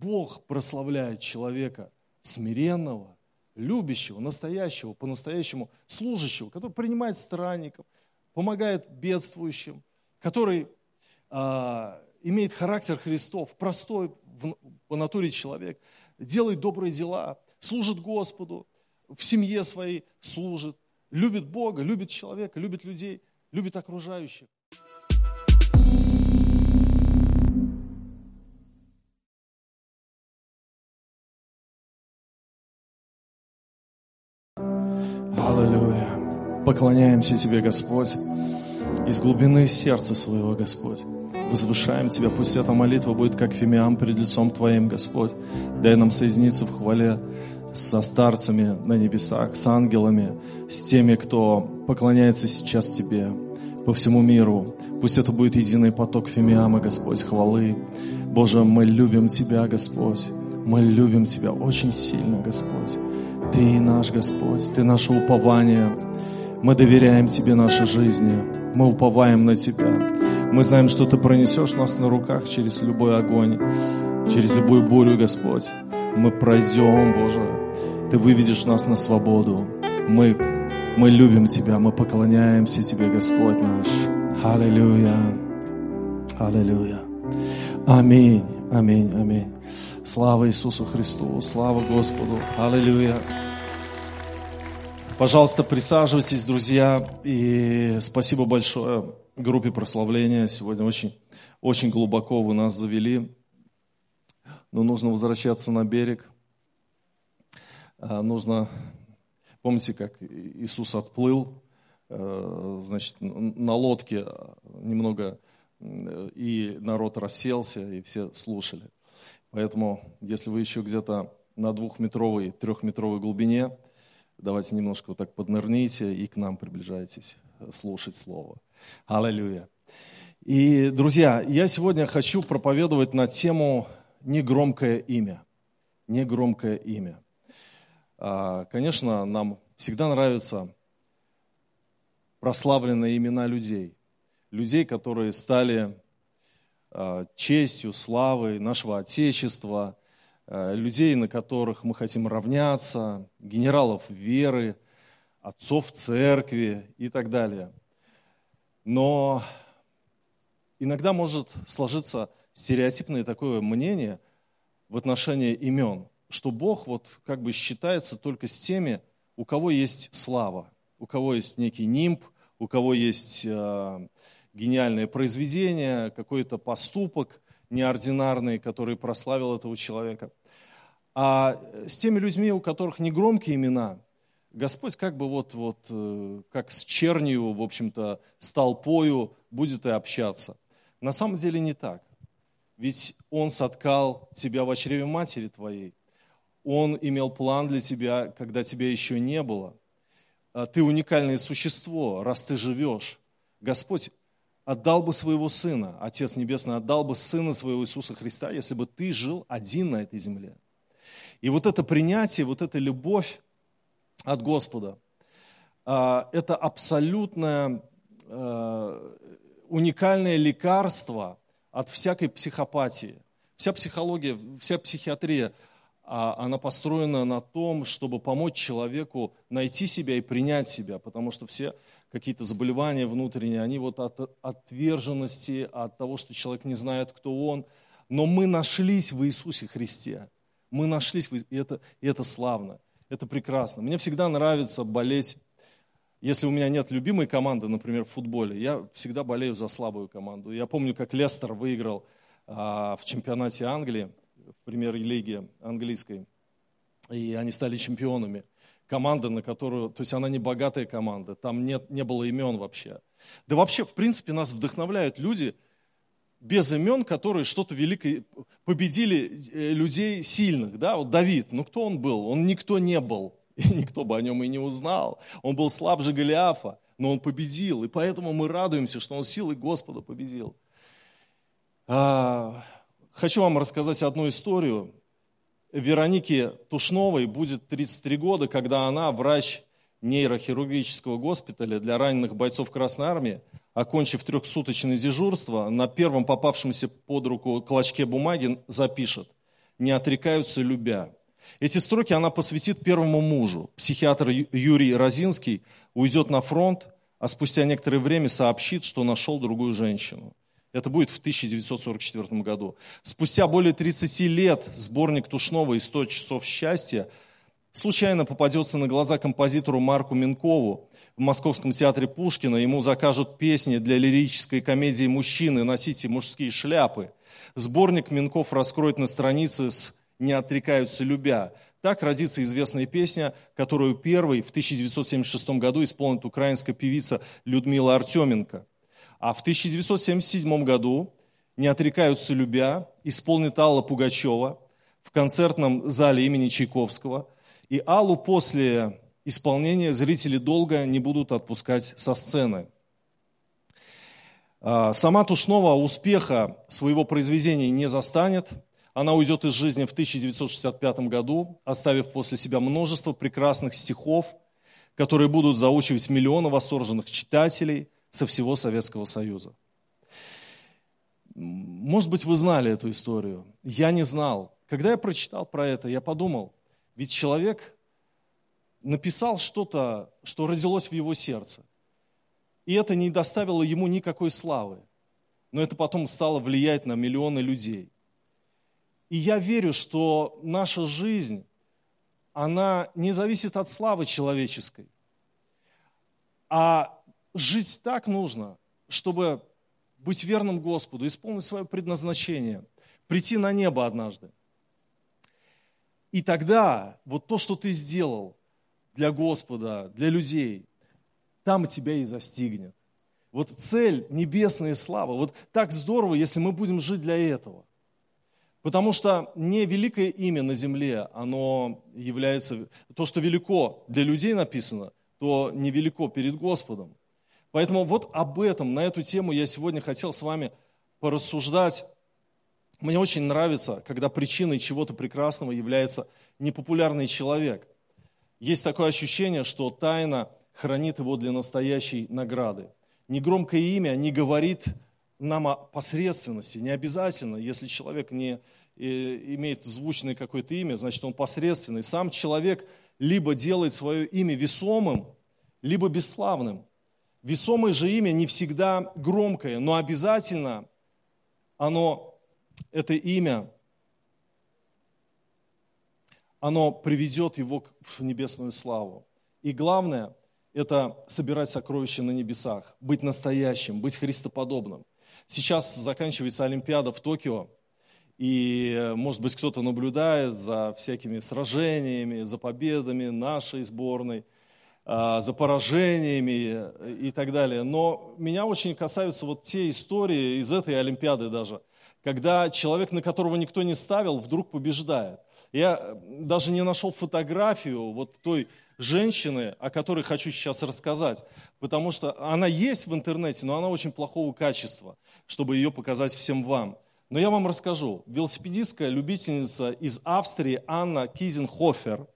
Бог прославляет человека смиренного, любящего, настоящего, по-настоящему служащего, который принимает странников, помогает бедствующим, который а, имеет характер Христов, простой в, по натуре человек, делает добрые дела, служит Господу, в семье своей служит, любит Бога, любит человека, любит людей, любит окружающих. Поклоняемся Тебе, Господь, из глубины сердца своего, Господь. Возвышаем Тебя, пусть эта молитва будет как фимиам перед лицом Твоим, Господь. Дай нам соединиться в хвале со старцами на небесах, с ангелами, с теми, кто поклоняется сейчас Тебе по всему миру. Пусть это будет единый поток фимиама, Господь, хвалы. Боже, мы любим Тебя, Господь. Мы любим Тебя очень сильно, Господь. Ты наш Господь, Ты наше упование. Мы доверяем Тебе нашей жизни. Мы уповаем на Тебя. Мы знаем, что Ты пронесешь нас на руках через любой огонь, через любую бурю, Господь. Мы пройдем, Боже. Ты выведешь нас на свободу. Мы, мы любим Тебя, мы поклоняемся Тебе, Господь наш. Аллилуйя. Аллилуйя. Аминь. Аминь. Аминь. Слава Иисусу Христу, слава Господу. Аллилуйя. Пожалуйста, присаживайтесь, друзья. И спасибо большое группе прославления. Сегодня очень, очень глубоко вы нас завели. Но нужно возвращаться на берег. А, нужно, помните, как Иисус отплыл, э, значит, на лодке немного, и народ расселся, и все слушали. Поэтому, если вы еще где-то на двухметровой, трехметровой глубине, давайте немножко вот так поднырните и к нам приближайтесь слушать Слово. Аллилуйя. И, друзья, я сегодня хочу проповедовать на тему «Негромкое имя». Негромкое имя. А, конечно, нам всегда нравятся прославленные имена людей. Людей, которые стали Э, честью, славой нашего Отечества, э, людей, на которых мы хотим равняться, генералов веры, отцов церкви и так далее. Но иногда может сложиться стереотипное такое мнение в отношении имен, что Бог вот как бы считается только с теми, у кого есть слава, у кого есть некий нимб, у кого есть э, гениальное произведение, какой-то поступок неординарный, который прославил этого человека. А с теми людьми, у которых не громкие имена, Господь как бы вот, вот э, как с чернью, в общем-то, с толпою будет и общаться. На самом деле не так. Ведь Он соткал тебя в чреве матери твоей. Он имел план для тебя, когда тебя еще не было. А ты уникальное существо, раз ты живешь. Господь отдал бы своего Сына, Отец Небесный отдал бы Сына своего Иисуса Христа, если бы ты жил один на этой земле. И вот это принятие, вот эта любовь от Господа, а, это абсолютное а, уникальное лекарство от всякой психопатии. Вся психология, вся психиатрия, а, она построена на том, чтобы помочь человеку найти себя и принять себя, потому что все какие-то заболевания внутренние, они вот от отверженности, от того, что человек не знает, кто он. Но мы нашлись в Иисусе Христе. Мы нашлись, и это, и это славно, это прекрасно. Мне всегда нравится болеть, если у меня нет любимой команды, например, в футболе, я всегда болею за слабую команду. Я помню, как Лестер выиграл а, в чемпионате Англии, в премьер-лиге английской, и они стали чемпионами команда, на которую, то есть она не богатая команда, там нет, не было имен вообще. Да вообще, в принципе, нас вдохновляют люди без имен, которые что-то великое, победили э, людей сильных, да, вот Давид, ну кто он был? Он никто не был, и никто бы о нем и не узнал. Он был слабже Голиафа, но он победил, и поэтому мы радуемся, что он силой Господа победил. А, хочу вам рассказать одну историю. Веронике Тушновой будет 33 года, когда она врач нейрохирургического госпиталя для раненых бойцов Красной Армии, окончив трехсуточное дежурство, на первом попавшемся под руку клочке бумаги запишет не отрекаются любя. Эти строки она посвятит первому мужу. Психиатр Юрий Розинский уйдет на фронт, а спустя некоторое время сообщит, что нашел другую женщину. Это будет в 1944 году. Спустя более 30 лет сборник Тушнова «100 часов счастья» случайно попадется на глаза композитору Марку Минкову в Московском театре Пушкина. Ему закажут песни для лирической комедии «Мужчины. Носите мужские шляпы». Сборник Минков раскроет на странице с «Не отрекаются любя». Так родится известная песня, которую первой в 1976 году исполнит украинская певица Людмила Артеменко. А в 1977 году «Не отрекаются любя» исполнит Алла Пугачева в концертном зале имени Чайковского. И Аллу после исполнения зрители долго не будут отпускать со сцены. А, сама Тушнова успеха своего произведения не застанет. Она уйдет из жизни в 1965 году, оставив после себя множество прекрасных стихов, которые будут заучивать миллионы восторженных читателей со всего Советского Союза. Может быть, вы знали эту историю. Я не знал. Когда я прочитал про это, я подумал, ведь человек написал что-то, что родилось в его сердце. И это не доставило ему никакой славы. Но это потом стало влиять на миллионы людей. И я верю, что наша жизнь, она не зависит от славы человеческой. А жить так нужно, чтобы быть верным Господу, исполнить свое предназначение, прийти на небо однажды. И тогда вот то, что ты сделал, для Господа, для людей, там тебя и застигнет. Вот цель небесная слава. Вот так здорово, если мы будем жить для этого. Потому что не великое имя на земле, оно является, то, что велико для людей написано, то невелико перед Господом. Поэтому вот об этом, на эту тему я сегодня хотел с вами порассуждать. Мне очень нравится, когда причиной чего-то прекрасного является непопулярный человек – есть такое ощущение, что тайна хранит его для настоящей награды. Негромкое имя не говорит нам о посредственности, не обязательно, если человек не э, имеет звучное какое-то имя, значит он посредственный. Сам человек либо делает свое имя весомым, либо бесславным. Весомое же имя не всегда громкое, но обязательно оно, это имя, оно приведет его в небесную славу. И главное – это собирать сокровища на небесах, быть настоящим, быть христоподобным. Сейчас заканчивается Олимпиада в Токио, и, может быть, кто-то наблюдает за всякими сражениями, за победами нашей сборной, за поражениями и так далее. Но меня очень касаются вот те истории из этой Олимпиады даже, когда человек, на которого никто не ставил, вдруг побеждает. Я даже не нашел фотографию вот той женщины, о которой хочу сейчас рассказать, потому что она есть в интернете, но она очень плохого качества, чтобы ее показать всем вам. Но я вам расскажу. Велосипедистская любительница из Австрии Анна Кизенхофер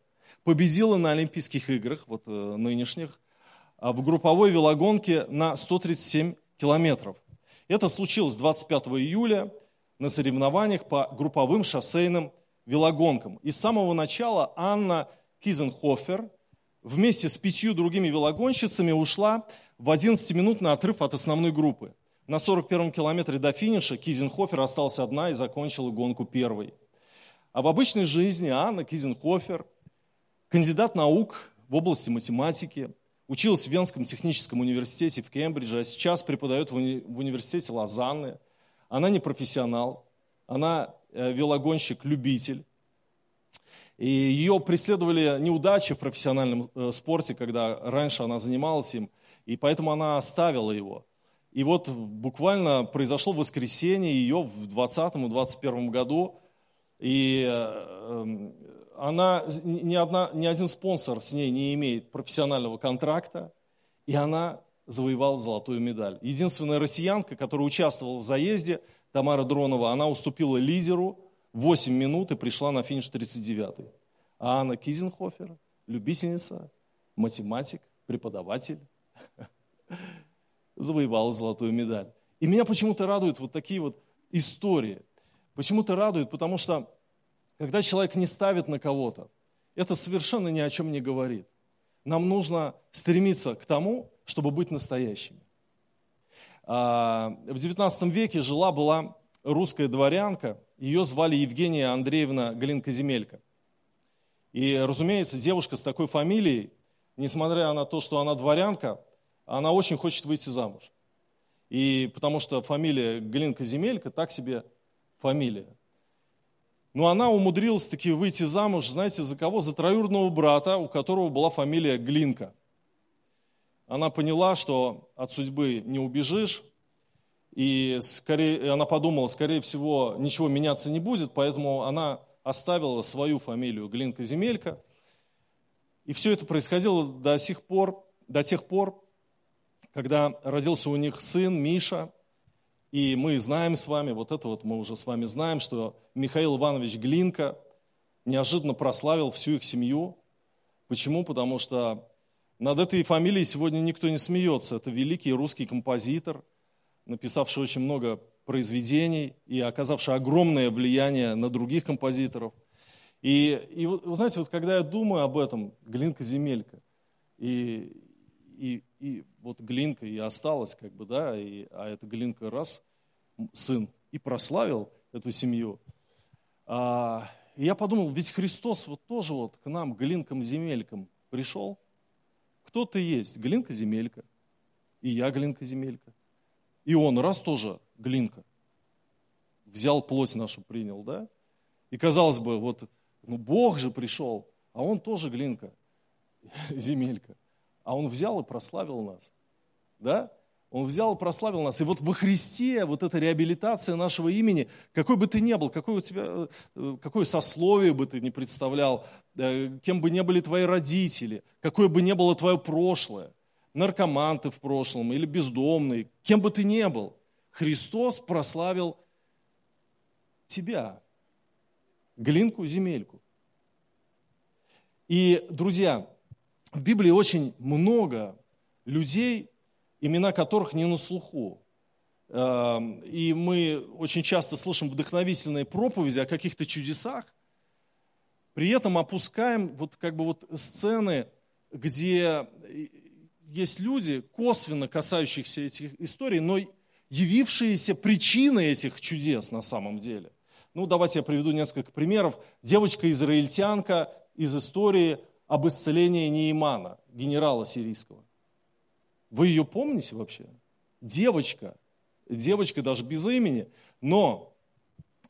победила на Олимпийских играх, вот э, нынешних, а в групповой велогонке на 137 километров. Это случилось 25 июля на соревнованиях по групповым шоссейным велогонкам. И с самого начала Анна Кизенхофер вместе с пятью другими велогонщицами ушла в 11-минутный отрыв от основной группы. На 41-м километре до финиша Кизенхофер осталась одна и закончила гонку первой. А в обычной жизни Анна Кизенхофер, кандидат наук в области математики, училась в Венском техническом университете в Кембридже, а сейчас преподает в, уни- в университете Лозанны. Она не профессионал, она Э, велогонщик-любитель. И ее преследовали неудачи в профессиональном э, спорте, когда раньше она занималась им, и поэтому она оставила его. И вот буквально произошло воскресенье ее в 2020 и 2021 году, и э, эм, она, ни, одна, ни один спонсор с ней не имеет профессионального контракта, и она завоевала золотую медаль. Единственная россиянка, которая участвовала в заезде – Тамара Дронова, она уступила лидеру 8 минут и пришла на финиш 39-й. А Анна Кизенхофер, любительница, математик, преподаватель, завоевала золотую медаль. И меня почему-то радуют вот такие вот истории. Почему-то радуют, потому что когда человек не ставит на кого-то, это совершенно ни о чем не говорит. Нам нужно стремиться к тому, чтобы быть настоящими. А, в XIX веке жила-была русская дворянка, ее звали Евгения Андреевна Глинка-Земелька. И, разумеется, девушка с такой фамилией, несмотря на то, что она дворянка, она очень хочет выйти замуж. И потому что фамилия Глинка-Земелька так себе фамилия. Но она умудрилась таки выйти замуж, знаете, за кого? За троюродного брата, у которого была фамилия Глинка. Она поняла, что от судьбы не убежишь, и скорее, она подумала, скорее всего, ничего меняться не будет, поэтому она оставила свою фамилию Глинка-Земелька. И все это происходило до сих пор, до тех пор, когда родился у них сын Миша, и мы знаем с вами, вот это вот мы уже с вами знаем, что Михаил Иванович Глинка неожиданно прославил всю их семью. Почему? Потому что над этой фамилией сегодня никто не смеется. Это великий русский композитор, написавший очень много произведений и оказавший огромное влияние на других композиторов. И, и вы знаете, вот когда я думаю об этом, Глинка-Земелька, и, и, и вот глинка и осталась, как бы, да, и, а эта глинка раз, сын, и прославил эту семью. А, и я подумал, ведь Христос вот тоже вот к нам, глинкам-земелькам, пришел. Кто ты есть? Глинка-земелька. И я глинка-земелька. И он раз тоже глинка. Взял плоть нашу, принял, да? И казалось бы, вот, ну Бог же пришел, а он тоже глинка, земелька. А он взял и прославил нас. Да? Он взял и прославил нас. И вот во Христе вот эта реабилитация нашего имени, какой бы ты ни был, какое у тебя, э, какое сословие бы ты ни представлял, э, кем бы ни были твои родители, какое бы ни было твое прошлое, наркоман ты в прошлом или бездомный, кем бы ты ни был, Христос прославил тебя, глинку, земельку. И, друзья, в Библии очень много людей, имена которых не на слуху. Эм, и мы очень часто слышим вдохновительные проповеди о каких-то чудесах, при этом опускаем вот как бы вот сцены, где есть люди, косвенно касающиеся этих историй, но явившиеся причиной этих чудес на самом деле. Ну, давайте я приведу несколько примеров. Девочка-израильтянка из истории об исцелении Неймана, генерала сирийского. Вы ее помните вообще? Девочка, девочка даже без имени, но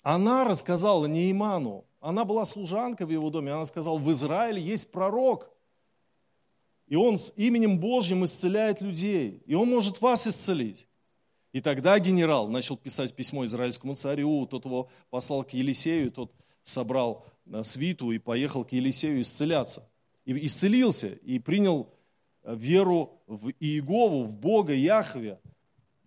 она рассказала Нейману, она была служанкой в его доме, она сказала, в Израиле есть пророк, и он с именем Божьим исцеляет людей, и он может вас исцелить. И тогда генерал начал писать письмо израильскому царю, тот его послал к Елисею, тот собрал э, свиту и поехал к Елисею исцеляться и исцелился, и принял э, веру в Иегову, в Бога, Яхве.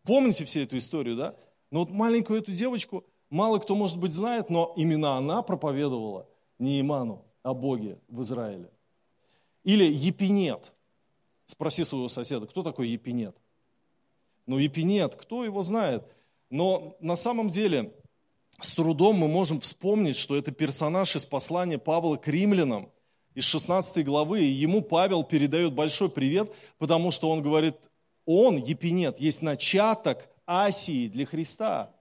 Помните все эту историю, да? Но вот маленькую эту девочку мало кто, может быть, знает, но именно она проповедовала Неиману о Боге в Израиле. Или Епинет. Спроси своего соседа, кто такой Епинет? Ну, Епинет, кто его знает? Но на самом деле с трудом мы можем вспомнить, что это персонаж из послания Павла к римлянам – из 16 главы, и ему Павел передает большой привет, потому что он говорит, он, Епинет, есть начаток Асии для Христа.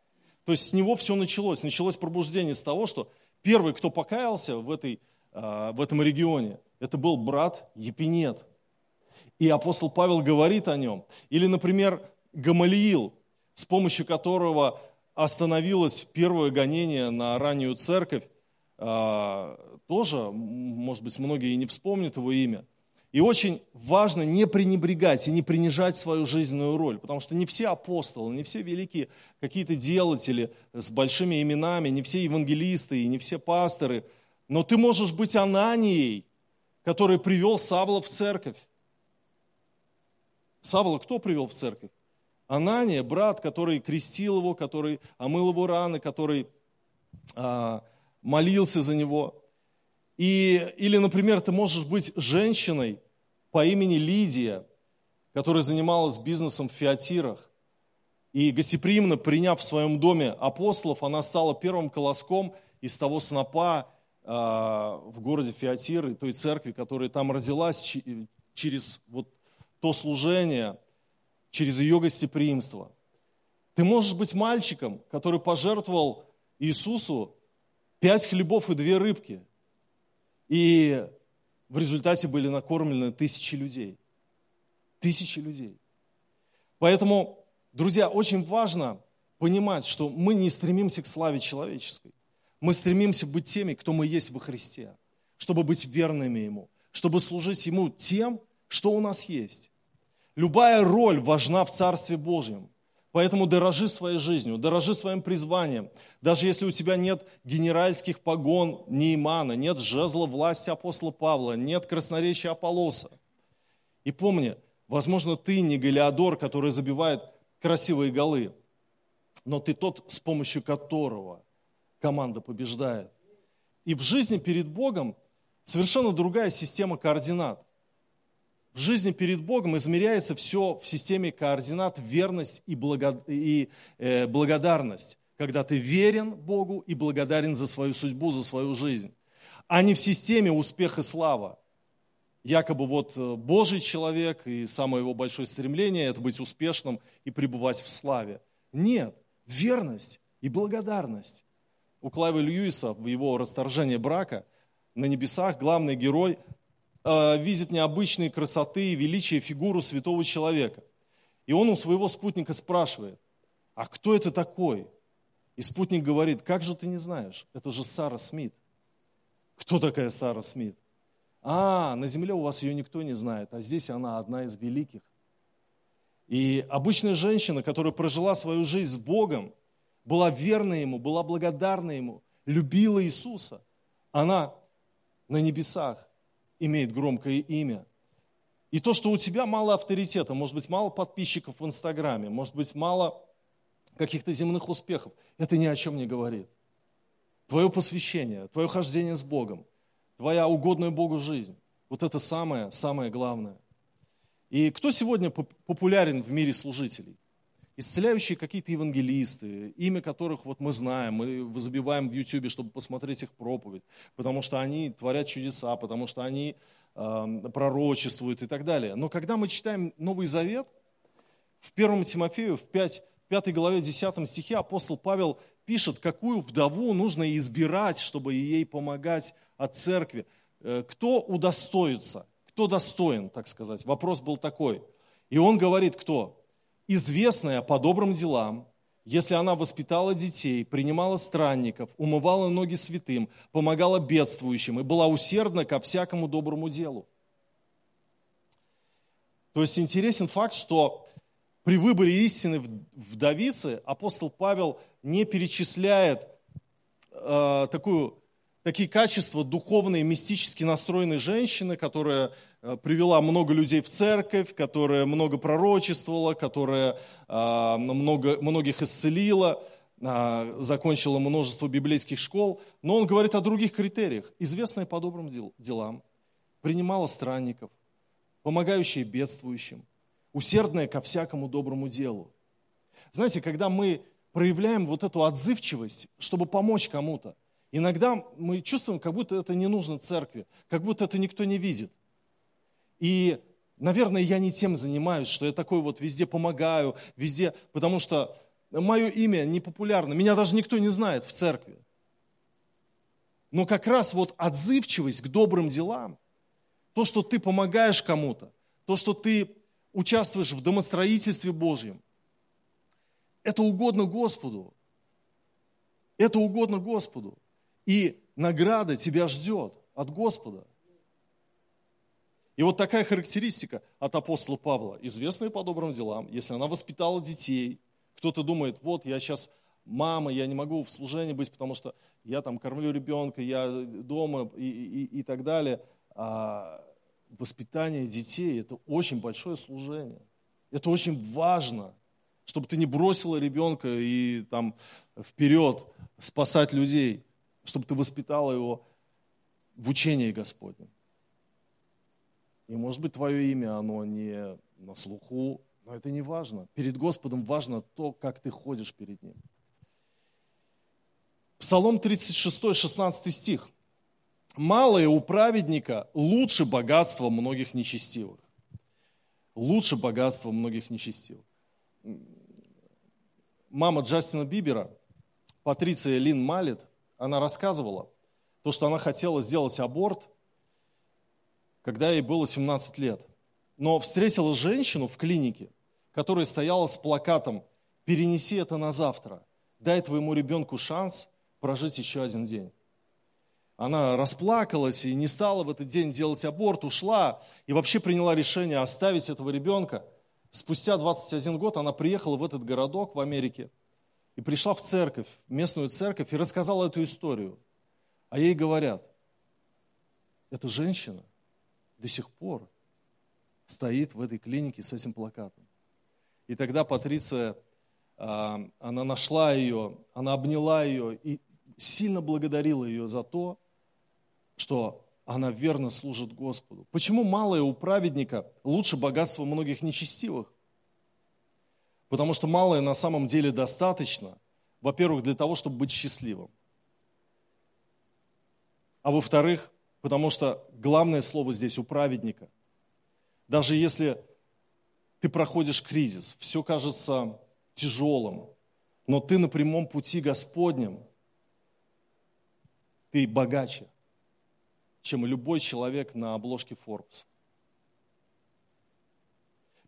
То есть с него все началось. Началось пробуждение с того, что первый, кто покаялся в, этой, а, в этом регионе, это был брат Епинет. И апостол Павел говорит о нем. Или, например, Гамалиил, с помощью которого остановилось первое гонение на раннюю церковь, тоже, может быть, многие и не вспомнят его имя. И очень важно не пренебрегать и не принижать свою жизненную роль, потому что не все апостолы, не все великие какие-то делатели с большими именами, не все евангелисты и не все пасторы, но ты можешь быть Ананией, который привел Савла в церковь. Савла кто привел в церковь? Анания, брат, который крестил его, который омыл его раны, который а, молился за него. И, или, например, ты можешь быть женщиной по имени Лидия, которая занималась бизнесом в Фиатирах. И гостеприимно приняв в своем доме апостолов, она стала первым колоском из того снопа в городе Фиатир и той церкви, которая там родилась через вот то служение, через ее гостеприимство. Ты можешь быть мальчиком, который пожертвовал Иисусу пять хлебов и две рыбки. И в результате были накормлены тысячи людей. Тысячи людей. Поэтому, друзья, очень важно понимать, что мы не стремимся к славе человеческой. Мы стремимся быть теми, кто мы есть во Христе, чтобы быть верными Ему, чтобы служить Ему тем, что у нас есть. Любая роль важна в Царстве Божьем. Поэтому дорожи своей жизнью, дорожи своим призванием. Даже если у тебя нет генеральских погон Неймана, нет жезла власти апостола Павла, нет красноречия Аполлоса. И помни, возможно, ты не Галиадор, который забивает красивые голы, но ты тот, с помощью которого команда побеждает. И в жизни перед Богом совершенно другая система координат. В жизни перед Богом измеряется все в системе координат верность и, благо, и э, благодарность, когда ты верен Богу и благодарен за свою судьбу, за свою жизнь, а не в системе успех и слава. Якобы вот э, Божий человек и самое его большое стремление – это быть успешным и пребывать в славе. Нет, верность и благодарность. У Клайва Льюиса в его расторжении брака на небесах главный герой Э, видит необычные красоты и величие фигуру святого человека. И он у своего спутника спрашивает, а кто это такой? И спутник говорит, как же ты не знаешь? Это же Сара Смит. Кто такая Сара Смит? А, на земле у вас ее никто не знает, а здесь она одна из великих. И обычная женщина, которая прожила свою жизнь с Богом, была верна Ему, была благодарна Ему, любила Иисуса, она на небесах имеет громкое имя. И то, что у тебя мало авторитета, может быть, мало подписчиков в Инстаграме, может быть, мало каких-то земных успехов, это ни о чем не говорит. Твое посвящение, твое хождение с Богом, твоя угодная Богу жизнь, вот это самое, самое главное. И кто сегодня популярен в мире служителей? Исцеляющие какие-то евангелисты, имя которых вот мы знаем, мы забиваем в Ютубе, чтобы посмотреть их проповедь, потому что они творят чудеса, потому что они э, пророчествуют и так далее. Но когда мы читаем Новый Завет, в 1 Тимофею, в 5, 5 главе 10 стихе апостол Павел пишет, какую вдову нужно избирать, чтобы ей помогать от церкви. Э, кто удостоится, кто достоин, так сказать. Вопрос был такой. И он говорит, кто? Известная по добрым делам, если она воспитала детей, принимала странников, умывала ноги святым, помогала бедствующим и была усердна ко всякому доброму делу. То есть интересен факт, что при выборе истины вдовицы апостол Павел не перечисляет э, такую, такие качества духовные, мистически настроенной женщины, которая привела много людей в церковь, которая много пророчествовала, которая а, много, многих исцелила, а, закончила множество библейских школ. Но он говорит о других критериях. Известная по добрым делам, принимала странников, помогающая бедствующим, усердная ко всякому доброму делу. Знаете, когда мы проявляем вот эту отзывчивость, чтобы помочь кому-то, иногда мы чувствуем, как будто это не нужно церкви, как будто это никто не видит – и, наверное, я не тем занимаюсь, что я такой вот везде помогаю, везде, потому что мое имя не популярно, меня даже никто не знает в церкви. Но как раз вот отзывчивость к добрым делам, то, что ты помогаешь кому-то, то, что ты участвуешь в домостроительстве Божьем, это угодно Господу. Это угодно Господу. И награда тебя ждет от Господа. И вот такая характеристика от апостола Павла, известная по добрым делам, если она воспитала детей, кто-то думает, вот я сейчас мама, я не могу в служении быть, потому что я там кормлю ребенка, я дома и, и, и так далее. А воспитание детей – это очень большое служение. Это очень важно, чтобы ты не бросила ребенка и там вперед спасать людей, чтобы ты воспитала его в учении Господнем. И может быть твое имя, оно не на слуху, но это не важно. Перед Господом важно то, как ты ходишь перед Ним. Псалом 36, 16 стих. малое у праведника лучше богатства многих нечестивых. Лучше богатства многих нечестивых. Мама Джастина Бибера, Патриция Лин Малет, она рассказывала, то, что она хотела сделать аборт, когда ей было 17 лет. Но встретила женщину в клинике, которая стояла с плакатом «Перенеси это на завтра, дай твоему ребенку шанс прожить еще один день» она расплакалась и не стала в этот день делать аборт, ушла и вообще приняла решение оставить этого ребенка. Спустя 21 год она приехала в этот городок в Америке и пришла в церковь, в местную церковь, и рассказала эту историю. А ей говорят, эта женщина до сих пор стоит в этой клинике с этим плакатом. И тогда Патриция, а, она нашла ее, она обняла ее и сильно благодарила ее за то, что она верно служит Господу. Почему малое у праведника лучше богатства многих нечестивых? Потому что малое на самом деле достаточно, во-первых, для того, чтобы быть счастливым. А во-вторых, потому что главное слово здесь у праведника. Даже если ты проходишь кризис, все кажется тяжелым, но ты на прямом пути Господнем, ты богаче чем любой человек на обложке Forbes.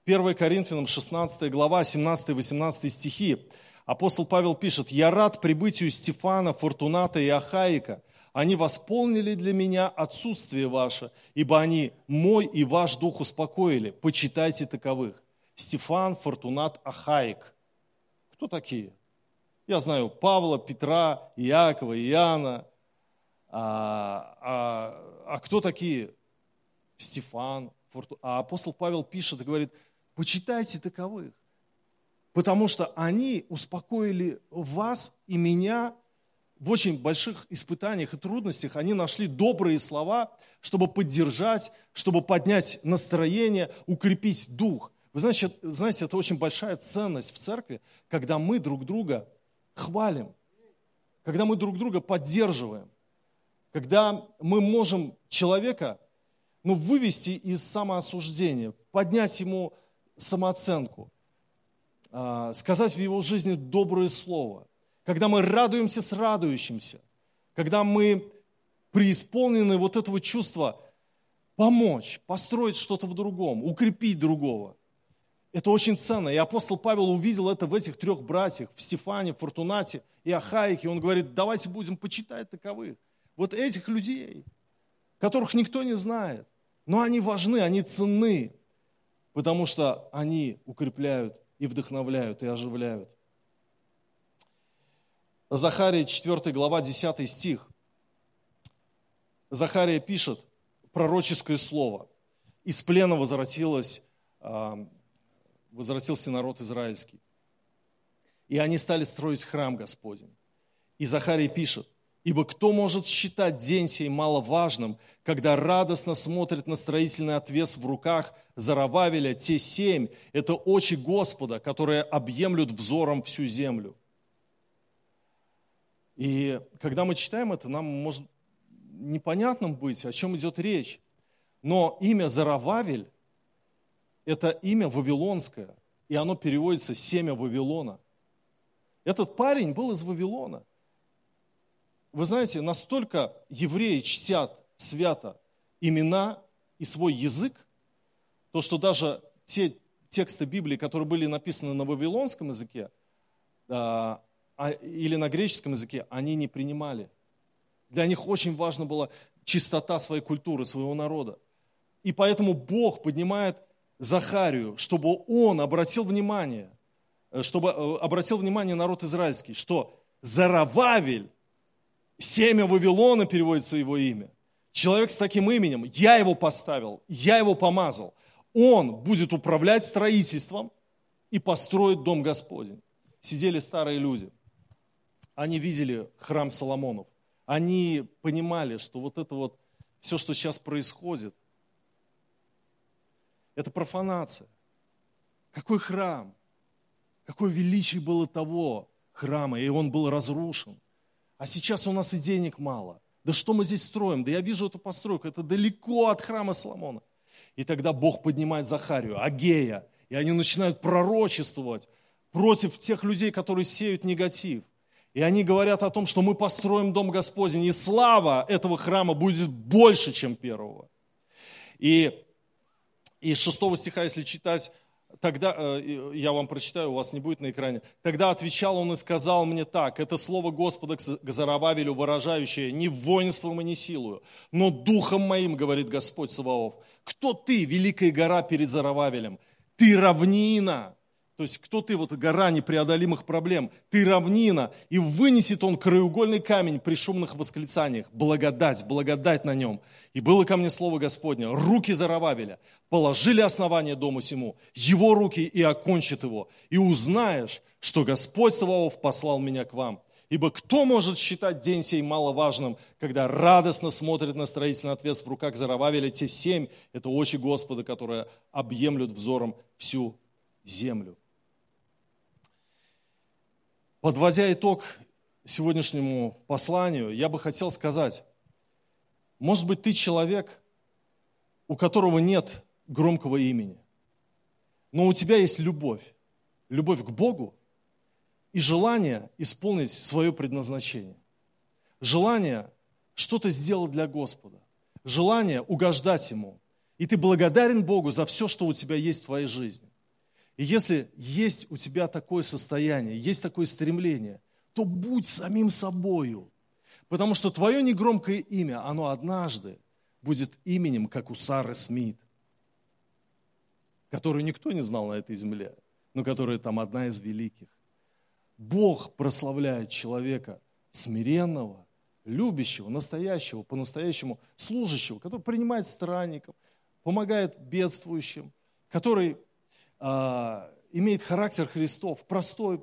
1 Коринфянам 16 глава, 17-18 стихи. Апостол Павел пишет, «Я рад прибытию Стефана, Фортуната и Ахаика. Они восполнили для меня отсутствие ваше, ибо они мой и ваш дух успокоили. Почитайте таковых». Стефан, Фортунат, Ахаик. Кто такие? Я знаю Павла, Петра, Иакова, Иоанна, а, а, а кто такие? Стефан. Форту... А апостол Павел пишет и говорит, почитайте таковых, потому что они успокоили вас и меня в очень больших испытаниях и трудностях. Они нашли добрые слова, чтобы поддержать, чтобы поднять настроение, укрепить дух. Вы знаете, знаете, это очень большая ценность в церкви, когда мы друг друга хвалим, когда мы друг друга поддерживаем когда мы можем человека ну, вывести из самоосуждения, поднять ему самооценку, а, сказать в его жизни доброе слово, когда мы радуемся с радующимся, когда мы преисполнены вот этого чувства помочь, построить что-то в другом, укрепить другого. Это очень ценно. И апостол Павел увидел это в этих трех братьях, в Стефане, Фортунате и Ахаике. Он говорит, давайте будем почитать таковых вот этих людей, которых никто не знает. Но они важны, они ценны, потому что они укрепляют и вдохновляют, и оживляют. Захария 4 глава 10 стих. Захария пишет пророческое слово. Из плена возвратилось, а, возвратился народ израильский. И они стали строить храм Господень. И Захария пишет, Ибо кто может считать день сей маловажным, когда радостно смотрит на строительный отвес в руках Зарававеля, те семь – это очи Господа, которые объемлют взором всю землю. И когда мы читаем это, нам может непонятным быть, о чем идет речь. Но имя Зарававель – это имя вавилонское, и оно переводится «семя Вавилона». Этот парень был из Вавилона. Вы знаете, настолько евреи чтят свято имена и свой язык, то что даже те тексты Библии, которые были написаны на вавилонском языке а, или на греческом языке, они не принимали. Для них очень важна была чистота своей культуры, своего народа. И поэтому Бог поднимает Захарию, чтобы он обратил внимание, э, чтобы э, обратил внимание народ израильский, что Зарававель Семя Вавилона переводится его имя. Человек с таким именем, я его поставил, я его помазал. Он будет управлять строительством и построит дом Господень. Сидели старые люди. Они видели храм Соломонов. Они понимали, что вот это вот, все, что сейчас происходит, это профанация. Какой храм? Какое величие было того храма, и он был разрушен. А сейчас у нас и денег мало. Да что мы здесь строим? Да я вижу эту постройку, это далеко от храма Соломона. И тогда Бог поднимает Захарию, Агея, и они начинают пророчествовать против тех людей, которые сеют негатив. И они говорят о том, что мы построим Дом Господень, и слава этого храма будет больше, чем первого. И из шестого стиха, если читать, тогда, э, я вам прочитаю, у вас не будет на экране. Тогда отвечал он и сказал мне так, это слово Господа к Зарабавелю, выражающее не воинством и не силою, но духом моим, говорит Господь Саваоф. Кто ты, великая гора перед Зарававелем? Ты равнина, то есть кто ты, вот гора непреодолимых проблем, ты равнина, и вынесет он краеугольный камень при шумных восклицаниях. Благодать, благодать на нем. И было ко мне слово Господне, руки Зарававеля положили основание дому сему, его руки и окончат его. И узнаешь, что Господь Саваоф послал меня к вам. Ибо кто может считать день сей маловажным, когда радостно смотрит на строительный отвес в руках Зарававеля, те семь, это очи Господа, которые объемлют взором всю землю. Подводя итог сегодняшнему посланию, я бы хотел сказать, может быть, ты человек, у которого нет громкого имени, но у тебя есть любовь, любовь к Богу и желание исполнить свое предназначение. Желание что-то сделать для Господа, желание угождать Ему. И ты благодарен Богу за все, что у тебя есть в твоей жизни. И если есть у тебя такое состояние, есть такое стремление, то будь самим собою. Потому что твое негромкое имя, оно однажды будет именем, как у Сары Смит, которую никто не знал на этой земле, но которая там одна из великих. Бог прославляет человека смиренного, любящего, настоящего, по-настоящему служащего, который принимает странников, помогает бедствующим, который имеет характер Христов, простой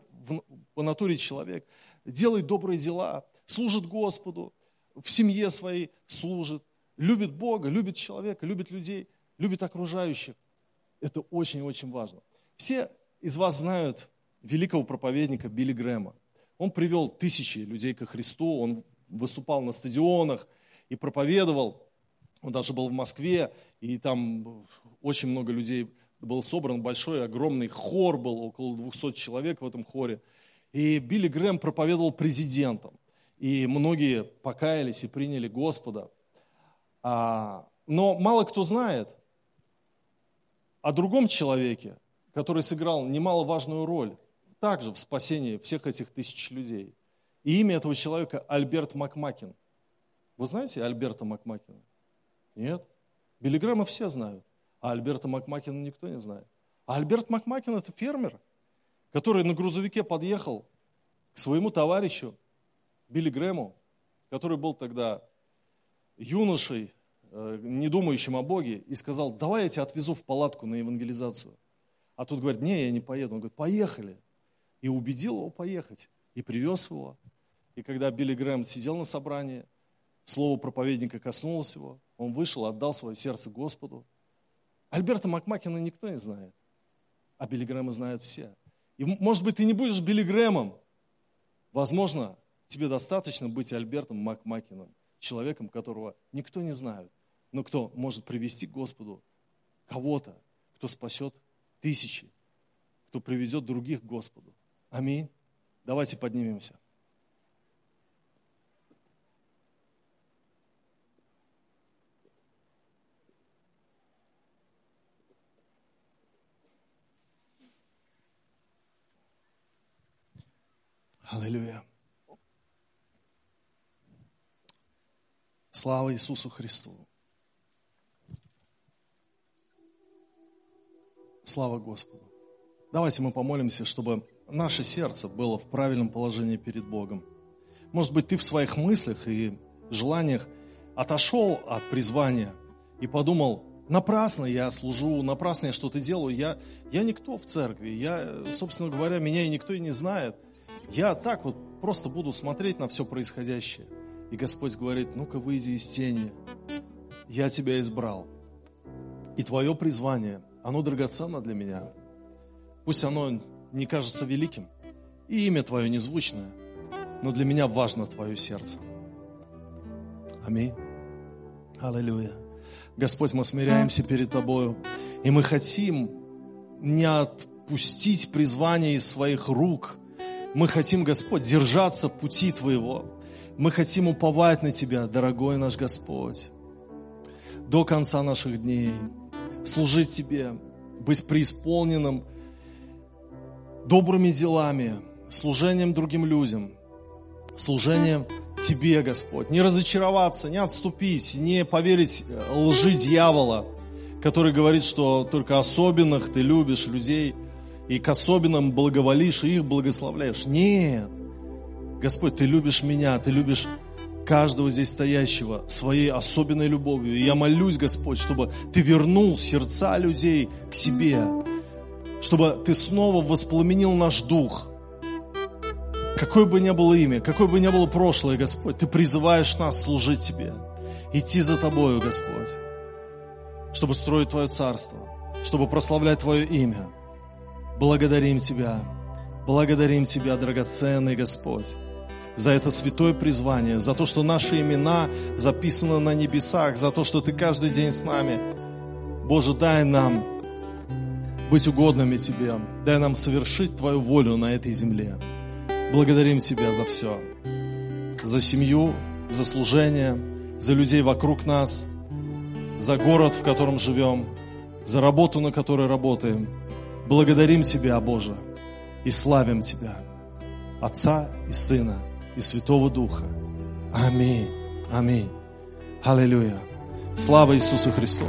по натуре человек, делает добрые дела, служит Господу, в семье своей служит, любит Бога, любит человека, любит людей, любит окружающих. Это очень-очень важно. Все из вас знают великого проповедника Билли Грэма. Он привел тысячи людей ко Христу, он выступал на стадионах и проповедовал. Он даже был в Москве, и там очень много людей был собран большой, огромный хор был, около 200 человек в этом хоре. И Билли Грэм проповедовал президентам. И многие покаялись и приняли Господа. А, но мало кто знает о другом человеке, который сыграл немаловажную роль также в спасении всех этих тысяч людей. И имя этого человека Альберт Макмакин. Вы знаете Альберта Макмакина? Нет? Билли Грэма все знают а Альберта Макмакина никто не знает. А Альберт Макмакин – это фермер, который на грузовике подъехал к своему товарищу Билли Грэму, который был тогда юношей, э, не думающим о Боге, и сказал, давай я тебя отвезу в палатку на евангелизацию. А тут говорит, не, я не поеду. Он говорит, поехали. И убедил его поехать, и привез его. И когда Билли Грэм сидел на собрании, слово проповедника коснулось его, он вышел, отдал свое сердце Господу, Альберта Макмакина никто не знает, а Билли Грэма знают все. И, может быть, ты не будешь Билли Грэмом. Возможно, тебе достаточно быть Альбертом Макмакином, человеком, которого никто не знает, но кто может привести к Господу кого-то, кто спасет тысячи, кто приведет других к Господу. Аминь. Давайте поднимемся. Аллилуйя. Слава Иисусу Христу. Слава Господу. Давайте мы помолимся, чтобы наше сердце было в правильном положении перед Богом. Может быть, ты в своих мыслях и желаниях отошел от призвания и подумал, напрасно я служу, напрасно я что-то делаю, я, я никто в церкви, я, собственно говоря, меня и никто и не знает. Я так вот просто буду смотреть на все происходящее. И Господь говорит, ну-ка выйди из тени. Я тебя избрал. И твое призвание, оно драгоценно для меня. Пусть оно не кажется великим, и имя твое незвучное, но для меня важно твое сердце. Аминь. Аллилуйя. Господь, мы смиряемся перед Тобою, и мы хотим не отпустить призвание из своих рук. Мы хотим, Господь, держаться пути Твоего. Мы хотим уповать на Тебя, дорогой наш Господь, до конца наших дней, служить Тебе, быть преисполненным добрыми делами, служением другим людям, служением Тебе, Господь. Не разочароваться, не отступить, не поверить э, лжи дьявола, который говорит, что только особенных ты любишь людей и к особенным благоволишь и их благословляешь. Нет. Господь, Ты любишь меня, Ты любишь каждого здесь стоящего своей особенной любовью. И я молюсь, Господь, чтобы Ты вернул сердца людей к себе, чтобы Ты снова воспламенил наш дух – Какое бы ни было имя, какое бы ни было прошлое, Господь, Ты призываешь нас служить Тебе, идти за Тобою, Господь, чтобы строить Твое Царство, чтобы прославлять Твое имя. Благодарим Тебя, благодарим Тебя, драгоценный Господь, за это святое призвание, за то, что наши имена записаны на небесах, за то, что Ты каждый день с нами. Боже, дай нам быть угодными Тебе, дай нам совершить Твою волю на этой земле. Благодарим Тебя за все. За семью, за служение, за людей вокруг нас, за город, в котором живем, за работу, на которой работаем. Благодарим Тебя, Боже, и славим Тебя, Отца и Сына и Святого Духа. Аминь. Аминь. Аллилуйя. Слава Иисусу Христу.